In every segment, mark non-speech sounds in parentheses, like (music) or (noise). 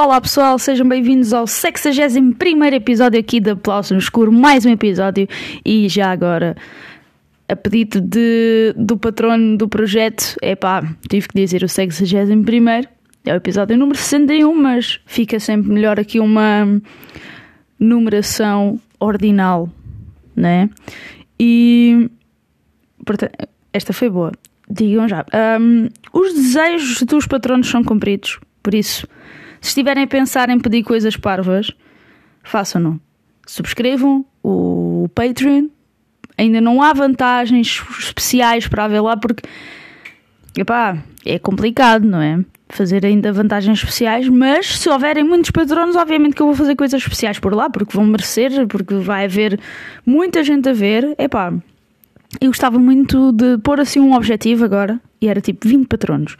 Olá pessoal, sejam bem-vindos ao 61 episódio aqui da Aplausos no Escuro, mais um episódio e já agora, a pedido de, do patrono do projeto, é pá, tive que dizer o 61 é o episódio número 61, mas fica sempre melhor aqui uma numeração ordinal, né? E, portanto, esta foi boa. Digam já. Um, os desejos dos patronos são cumpridos, por isso se estiverem a pensar em pedir coisas parvas, façam-no. Subscrevam o Patreon. Ainda não há vantagens especiais para haver lá porque epá, é complicado, não é? Fazer ainda vantagens especiais, mas se houverem muitos patronos, obviamente que eu vou fazer coisas especiais por lá, porque vão merecer, porque vai haver muita gente a ver. Epá, eu gostava muito de pôr assim um objetivo agora, e era tipo 20 patronos.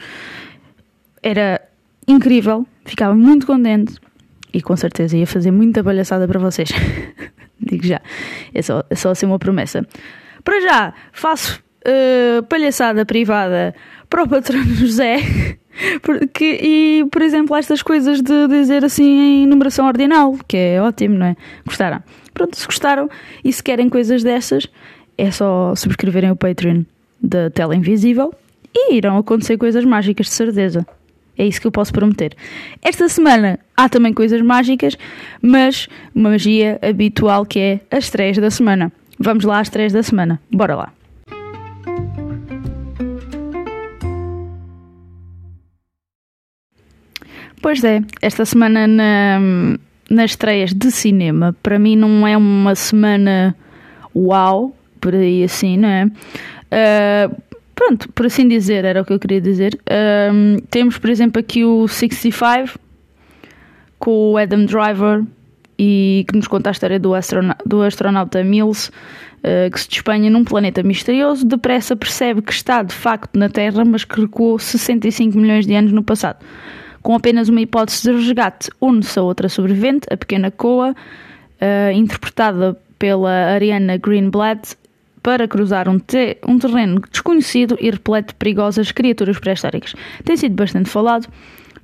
Era incrível, ficava muito contente e com certeza ia fazer muita palhaçada para vocês. (laughs) Digo já, é só, é só assim uma promessa. Para já, faço uh, palhaçada privada para o patrono José. (laughs) Porque, e, por exemplo, estas coisas de dizer assim em numeração ordinal, que é ótimo, não é? Gostaram? Pronto, se gostaram e se querem coisas dessas, é só subscreverem o Patreon da Tela Invisível e irão acontecer coisas mágicas, de certeza. É isso que eu posso prometer. Esta semana há também coisas mágicas, mas magia habitual que é as três da semana. Vamos lá às três da semana. Bora lá. Pois é, esta semana na, nas estreias de cinema, para mim não é uma semana uau, por aí assim, não é? Uh, pronto, por assim dizer, era o que eu queria dizer. Um, temos, por exemplo, aqui o 65 com o Adam Driver e que nos conta a história do, astronauta, do astronauta Mills uh, que se despenha num planeta misterioso. Depressa percebe que está de facto na Terra, mas que recuou 65 milhões de anos no passado. Com apenas uma hipótese de resgate, une-se a outra sobrevivente, a pequena Koa, uh, interpretada pela Ariana Greenblatt, para cruzar um, te um terreno desconhecido e repleto de perigosas criaturas pré-históricas. Tem sido bastante falado,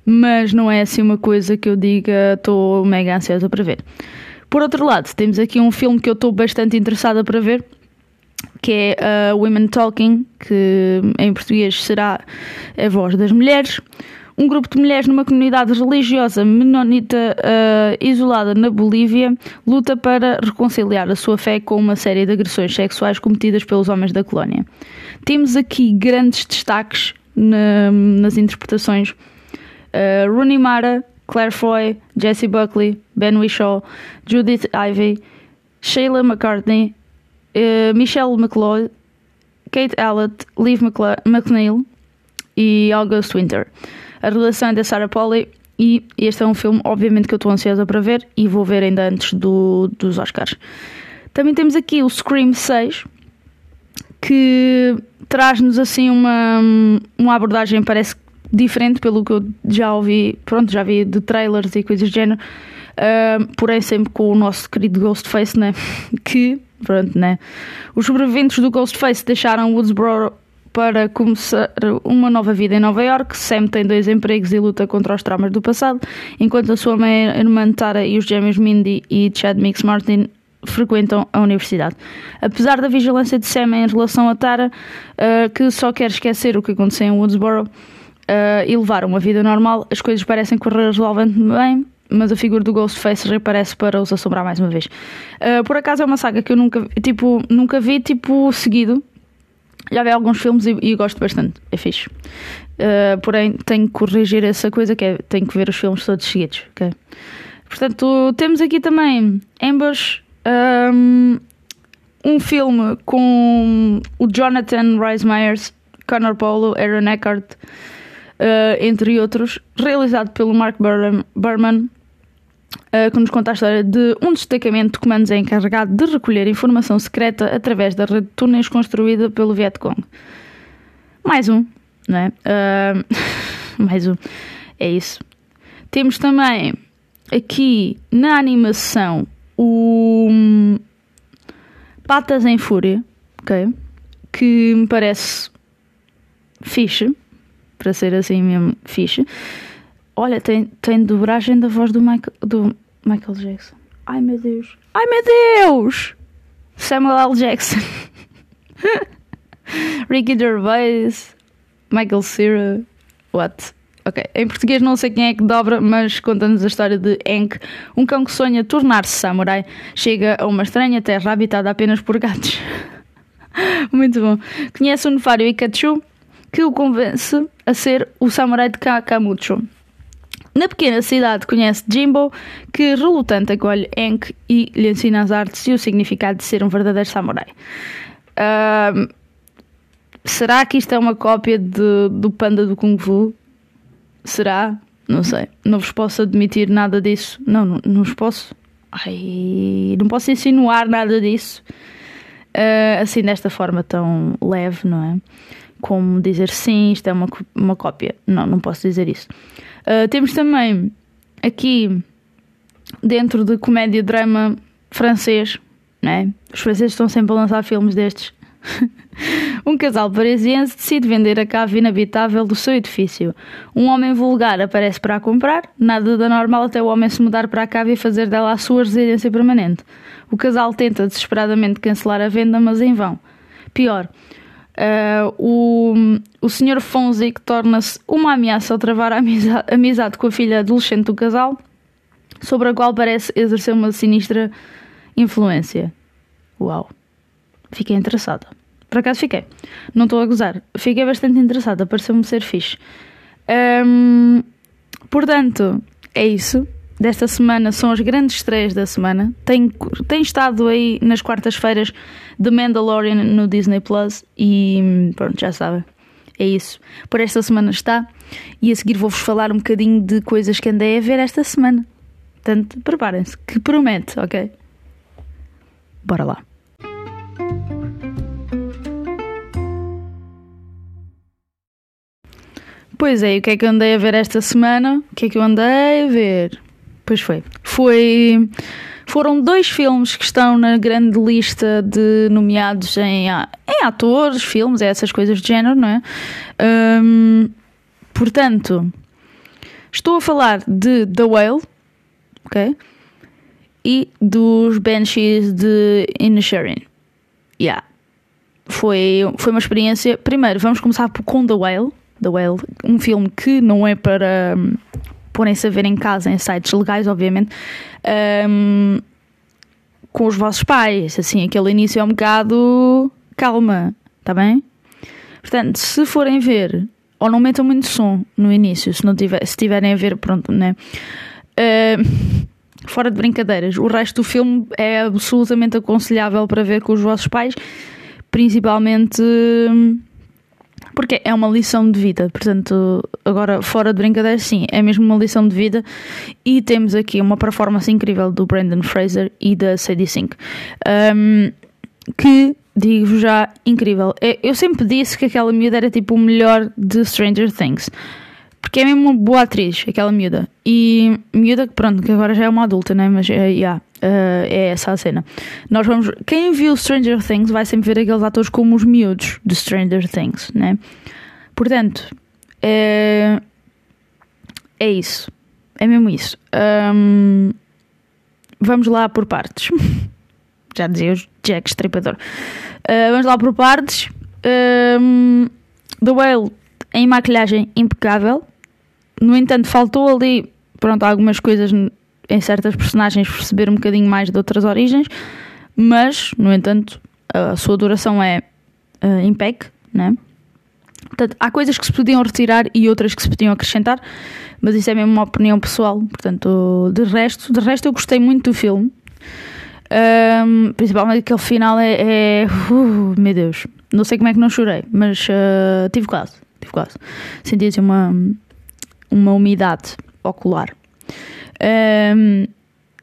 mas não é assim uma coisa que eu diga estou mega ansiosa para ver. Por outro lado, temos aqui um filme que eu estou bastante interessada para ver, que é uh, Women Talking, que em português será a voz das mulheres um grupo de mulheres numa comunidade religiosa menonita uh, isolada na Bolívia luta para reconciliar a sua fé com uma série de agressões sexuais cometidas pelos homens da colónia. Temos aqui grandes destaques na, nas interpretações. Uh, Rooney Mara, Claire Foy, Jessie Buckley, Ben Whishaw, Judith Ivey, Sheila McCartney, uh, Michelle McLeod, Kate Allett, Liv McNeil e August Winter. A relação é da Sarah Polley e este é um filme, obviamente, que eu estou ansiosa para ver e vou ver ainda antes do, dos Oscars. Também temos aqui o Scream 6, que traz-nos assim uma, uma abordagem, parece diferente pelo que eu já ouvi, pronto, já vi de trailers e coisas do género, uh, porém sempre com o nosso querido Ghostface, né? (laughs) que, pronto, né? Os sobreviventes do Ghostface deixaram Woodsboro para começar uma nova vida em Nova York. Sam tem dois empregos e luta contra os traumas do passado, enquanto a sua mãe irmã Tara e os gêmeos Mindy e Chad Mix Martin frequentam a universidade. Apesar da vigilância de Sam em relação a Tara, uh, que só quer esquecer o que aconteceu em Woodsboro uh, e levar uma vida normal, as coisas parecem correr razoavelmente bem, mas a figura do Ghostface reaparece para os assombrar mais uma vez. Uh, por acaso é uma saga que eu nunca, tipo, nunca vi tipo, seguido, já vi alguns filmes e, e gosto bastante, é fixe. Uh, porém, tenho que corrigir essa coisa que é tenho que ver os filmes todos seguidos. Okay? Portanto, temos aqui também ambos um, um filme com o Jonathan Rhys Meyers, Connor Polo, Aaron Eckhart, uh, entre outros, realizado pelo Mark Berman, que nos conta a história de um destacamento de comandos encarregado de recolher informação secreta através da rede de túneis construída pelo Vietcong. Mais um, não é? Uh, (laughs) mais um. É isso. Temos também aqui na animação o hum, Patas em Fúria, ok? Que me parece fixe, para ser assim mesmo fixe. Olha, tem, tem dobragem da voz do Michael, do Michael Jackson. Ai meu Deus! Ai meu Deus! Samuel L. Jackson. (laughs) Ricky Gervais. Michael Cera. What? Ok, em português não sei quem é que dobra, mas conta-nos a história de Enk, um cão que sonha tornar-se samurai, chega a uma estranha terra habitada apenas por gatos. (laughs) Muito bom. Conhece o Nefário Ikachu, que o convence a ser o samurai de Kakamucho. Na pequena cidade conhece Jimbo, que relutante acolhe Enk e lhe ensina as artes e o significado de ser um verdadeiro samurai. Uh, será que isto é uma cópia de, do Panda do Kung Fu? Será? Não sei. Não vos posso admitir nada disso. Não, não, não vos posso. Ai, não posso insinuar nada disso. Uh, assim, desta forma tão leve, não é? Como dizer sim, isto é uma, uma cópia. Não, não posso dizer isso. Uh, temos também aqui, dentro de comédia-drama francês, né? Os franceses estão sempre a lançar filmes destes. (laughs) um casal parisiense decide vender a cave inabitável do seu edifício. Um homem vulgar aparece para a comprar, nada da normal até o homem se mudar para a cave e fazer dela a sua residência permanente. O casal tenta desesperadamente cancelar a venda, mas em vão. Pior, uh, o, o Sr. Fonzic torna-se uma ameaça ao travar a amizade, amizade com a filha adolescente do casal, sobre a qual parece exercer uma sinistra influência. Uau! Fiquei interessada. Por acaso fiquei. Não estou a gozar. Fiquei bastante interessada. Pareceu-me ser fixe. Um, portanto, é isso. Desta semana são as grandes estreias da semana. Tem, tem estado aí nas quartas-feiras The Mandalorian no Disney Plus e pronto, já sabem. É isso. Por esta semana está. E a seguir vou-vos falar um bocadinho de coisas que andei a ver esta semana. Portanto, preparem-se, que promete, ok? Bora lá. Pois é, o que é que eu andei a ver esta semana? O que é que eu andei a ver? Pois foi. Foi. Foram dois filmes que estão na grande lista de nomeados em, em atores, filmes, essas coisas de género, não é? Um, portanto, estou a falar de The Whale, ok? E dos Banshees de Inisherin. Yeah. Foi, foi uma experiência. Primeiro, vamos começar com The Whale The Whale, um filme que não é para um, porem-se a ver em casa, em sites legais, obviamente, um, com os vossos pais. Assim, aquele início é um bocado calma, está bem? Portanto, se forem ver, ou não metam muito som no início, se não tiver, se tiverem a ver, pronto, né? Uh, fora de brincadeiras, o resto do filme é absolutamente aconselhável para ver com os vossos pais, principalmente. Hum, porque é uma lição de vida. Portanto, agora fora de brincadeira, sim, é mesmo uma lição de vida. E temos aqui uma performance incrível do Brandon Fraser e da Sadie Sink, um, que digo já incrível. É, eu sempre disse que aquela miúda era tipo o melhor de Stranger Things. Porque é mesmo uma boa atriz, aquela miúda. E miúda, pronto, que agora já é uma adulta, né? Mas, uh, yeah, uh, é essa a cena. Nós vamos... Quem viu Stranger Things vai sempre ver aqueles atores como os miúdos de Stranger Things, né? Portanto, é... É isso. É mesmo isso. Um... Vamos lá por partes. (laughs) já dizia o Jack Stripador. Uh, vamos lá por partes. Um... The Whale em maquilhagem impecável no entanto, faltou ali, pronto, algumas coisas em certas personagens perceber um bocadinho mais de outras origens, mas, no entanto, a sua duração é uh, impec, né? Portanto, há coisas que se podiam retirar e outras que se podiam acrescentar, mas isso é mesmo uma opinião pessoal. Portanto, de resto, de resto eu gostei muito do filme. Um, principalmente aquele final é. é uh, meu Deus, não sei como é que não chorei, mas uh, tive quase, tive quase. Senti assim uma uma umidade ocular. Um,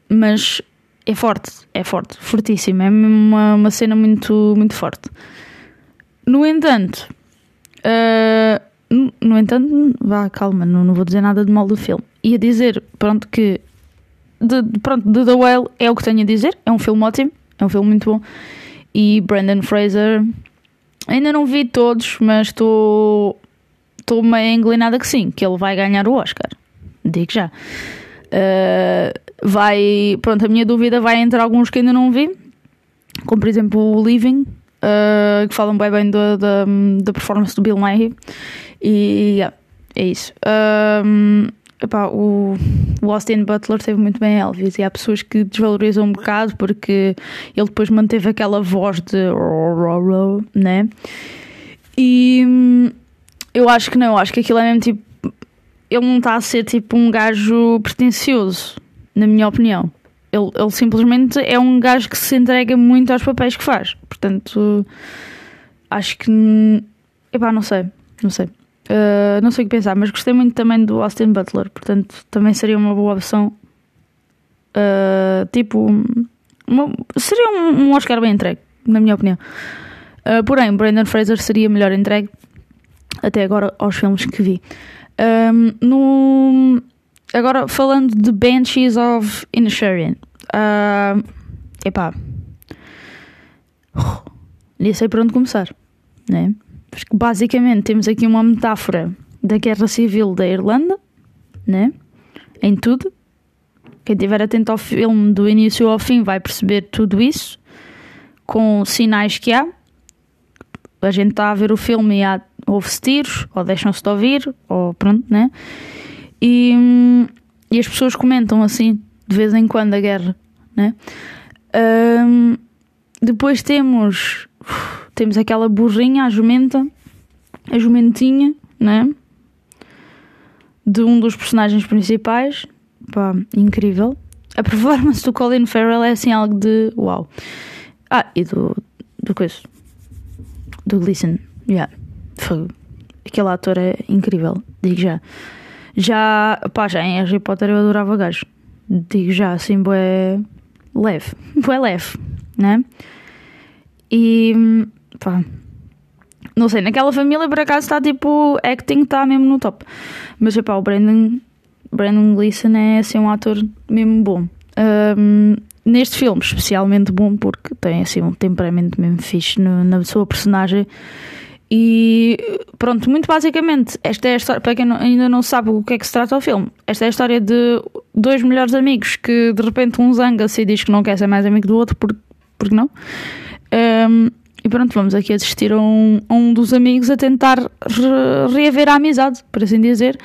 mas é forte, é forte, fortíssimo, é uma, uma cena muito, muito forte. No entanto, uh, no entanto, vá, calma, não, não vou dizer nada de mal do filme. ia dizer, pronto, que de, pronto, de The Whale é o que tenho a dizer. É um filme ótimo, é um filme muito bom. E Brandon Fraser, ainda não vi todos, mas estou estou meio inclinada que sim, que ele vai ganhar o Oscar. Digo já. Uh, vai, pronto, a minha dúvida vai entre alguns que ainda não vi, como por exemplo o Living, uh, que falam bem bem da, performance do Bill Nighy. E yeah, é isso. Um, epá, o, o Austin Butler teve muito bem Elvis e há pessoas que desvalorizam um bocado porque ele depois manteve aquela voz de né? E hum, eu acho que não, eu acho que aquilo é mesmo tipo. Ele não está a ser tipo um gajo pretencioso, na minha opinião. Ele, ele simplesmente é um gajo que se entrega muito aos papéis que faz. Portanto, acho que. Epá, não sei, não sei. Uh, não sei o que pensar, mas gostei muito também do Austin Butler, portanto também seria uma boa opção. Uh, tipo, uma, seria um, um, Oscar bem entregue, na minha opinião. Uh, porém, Brandon Fraser seria melhor entregue até agora aos filmes que vi. Um, no, agora falando de Banshees of Inisherin. Uh, epá. Nem sei por onde começar. Né? Porque basicamente temos aqui uma metáfora da guerra civil da Irlanda, né? Em tudo. Quem estiver atento ao filme do início ao fim vai perceber tudo isso, com sinais que há. A gente está a ver o filme e há, ouve-se tiros, ou deixam-se de ouvir, ou pronto, né? E, e as pessoas comentam assim, de vez em quando, a guerra, né? Um, depois temos temos aquela burrinha, a jumenta, a jumentinha, né? De um dos personagens principais. Pá, incrível. A performance do Colin Farrell é assim algo de uau. Ah, e do. do coisa. Do Gleason. Yeah. Foi. Aquele ator é incrível, digo já. Já, pá, já em Harry Potter eu adorava gajo. Digo já, assim, bué leve. (laughs) Bué leve, né? E pá, não sei, naquela família por acaso está tipo acting está mesmo no top. Mas pá, o Brandon, Brandon Gleeson é assim um ator mesmo bom. Um, neste filme, especialmente bom porque tem assim um temperamento mesmo fixe no, na sua personagem. E pronto, muito basicamente, esta é a história. Para quem não, ainda não sabe o que é que se trata o filme, esta é a história de dois melhores amigos que de repente um zanga-se e diz que não quer ser mais amigo do outro, porque, porque não? Um, e pronto, vamos aqui assistir a um, a um dos amigos a tentar re reaver a amizade, por assim dizer.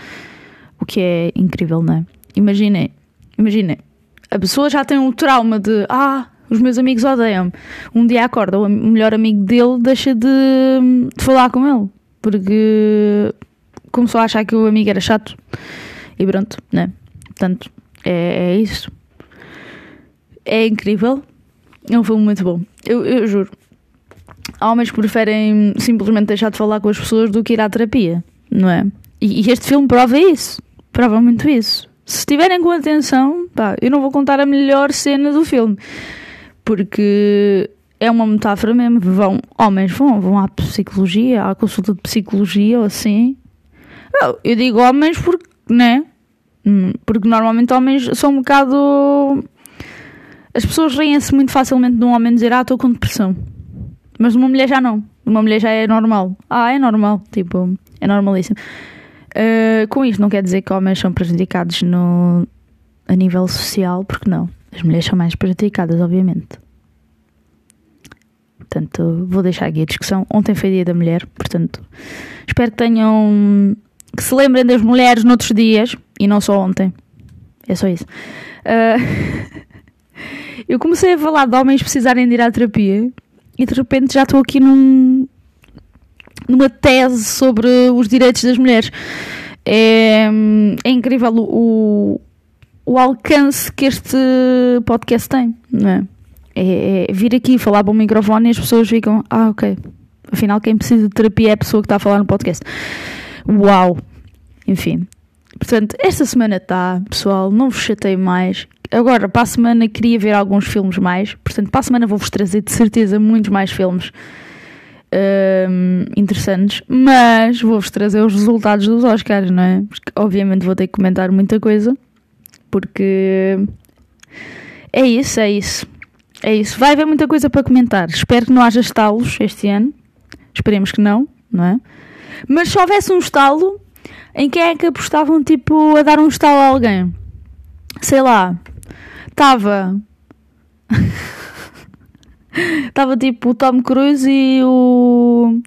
O que é incrível, não é? Imaginem, imaginem, a pessoa já tem um trauma de ah, os meus amigos odeiam-me. Um dia acorda, o melhor amigo dele deixa de, de falar com ele, porque começou a achar que o amigo era chato. E pronto, né? Portanto, é, é isso. É incrível. É um filme muito bom. Eu, eu juro. Há homens que preferem simplesmente deixar de falar com as pessoas do que ir à terapia, não é? E, e este filme prova isso. Prova muito isso. Se estiverem com atenção, pá, eu não vou contar a melhor cena do filme. Porque é uma metáfora mesmo. Vão, homens vão, vão à psicologia, à consulta de psicologia ou assim. Eu digo homens porque, né? Hum, porque normalmente homens são um bocado as pessoas riem-se muito facilmente de um homem dizer ah, estou com depressão. Mas uma mulher já não. Uma mulher já é normal. Ah, é normal. Tipo, é normalíssimo. Uh, com isto não quer dizer que homens são prejudicados no, a nível social, porque não. As mulheres são mais prejudicadas, obviamente. Portanto, vou deixar aqui a discussão. Ontem foi dia da mulher, portanto, espero que tenham. que se lembrem das mulheres noutros dias e não só ontem. É só isso. Uh, (laughs) eu comecei a falar de homens precisarem de ir à terapia e de repente já estou aqui num, numa tese sobre os direitos das mulheres. É, é incrível o, o alcance que este podcast tem, não é? É, é vir aqui falar para o microfone e as pessoas ficam, ah, ok. Afinal, quem precisa de terapia é a pessoa que está a falar no podcast. Uau! Enfim. Portanto, esta semana está, pessoal. Não vos chatei mais. Agora, para a semana, queria ver alguns filmes mais. Portanto, para a semana vou-vos trazer de certeza muitos mais filmes. um, interessantes, mas vou-vos trazer os resultados dos Oscars, não é? Porque, obviamente vou ter que comentar muita coisa, porque é isso, é isso. É isso. Vai haver muita coisa para comentar. Espero que não haja estalos este ano. Esperemos que não, não é? Mas se houvesse um estalo, em quem é que apostavam, tipo, a dar um estalo a alguém? Sei lá. Estava. Estava (laughs) tipo o Tom Cruise e o.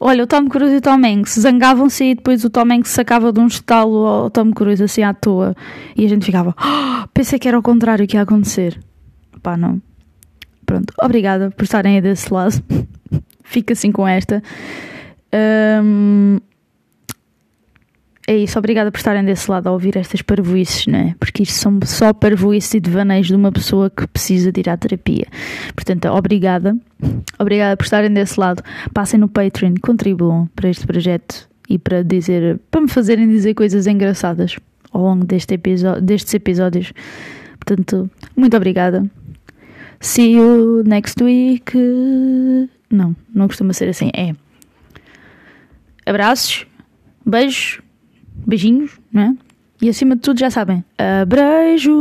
Olha, o Tom Cruise e o Tom Hanks zangavam-se e depois o Tom Hanks sacava de um estalo ao Tom Cruise assim à toa. E a gente ficava. Oh, pensei que era o contrário que ia acontecer. Pá, não. Pronto. Obrigada por estarem aí desse lado. (laughs) Fica assim com esta. Um, é isso, obrigada por estarem desse lado a ouvir estas parvoices, não é? Porque isto são só parvoices e devaneios de uma pessoa que precisa de ir à terapia. Portanto, obrigada. Obrigada por estarem desse lado. Passem no Patreon, contribuam para este projeto e para dizer, para me fazerem dizer coisas engraçadas ao longo deste episódio, destes episódios. Portanto, muito obrigada. See you next week. Não, não costuma ser assim. É. Abraços, beijos, beijinhos, não é? E acima de tudo, já sabem, abreijos.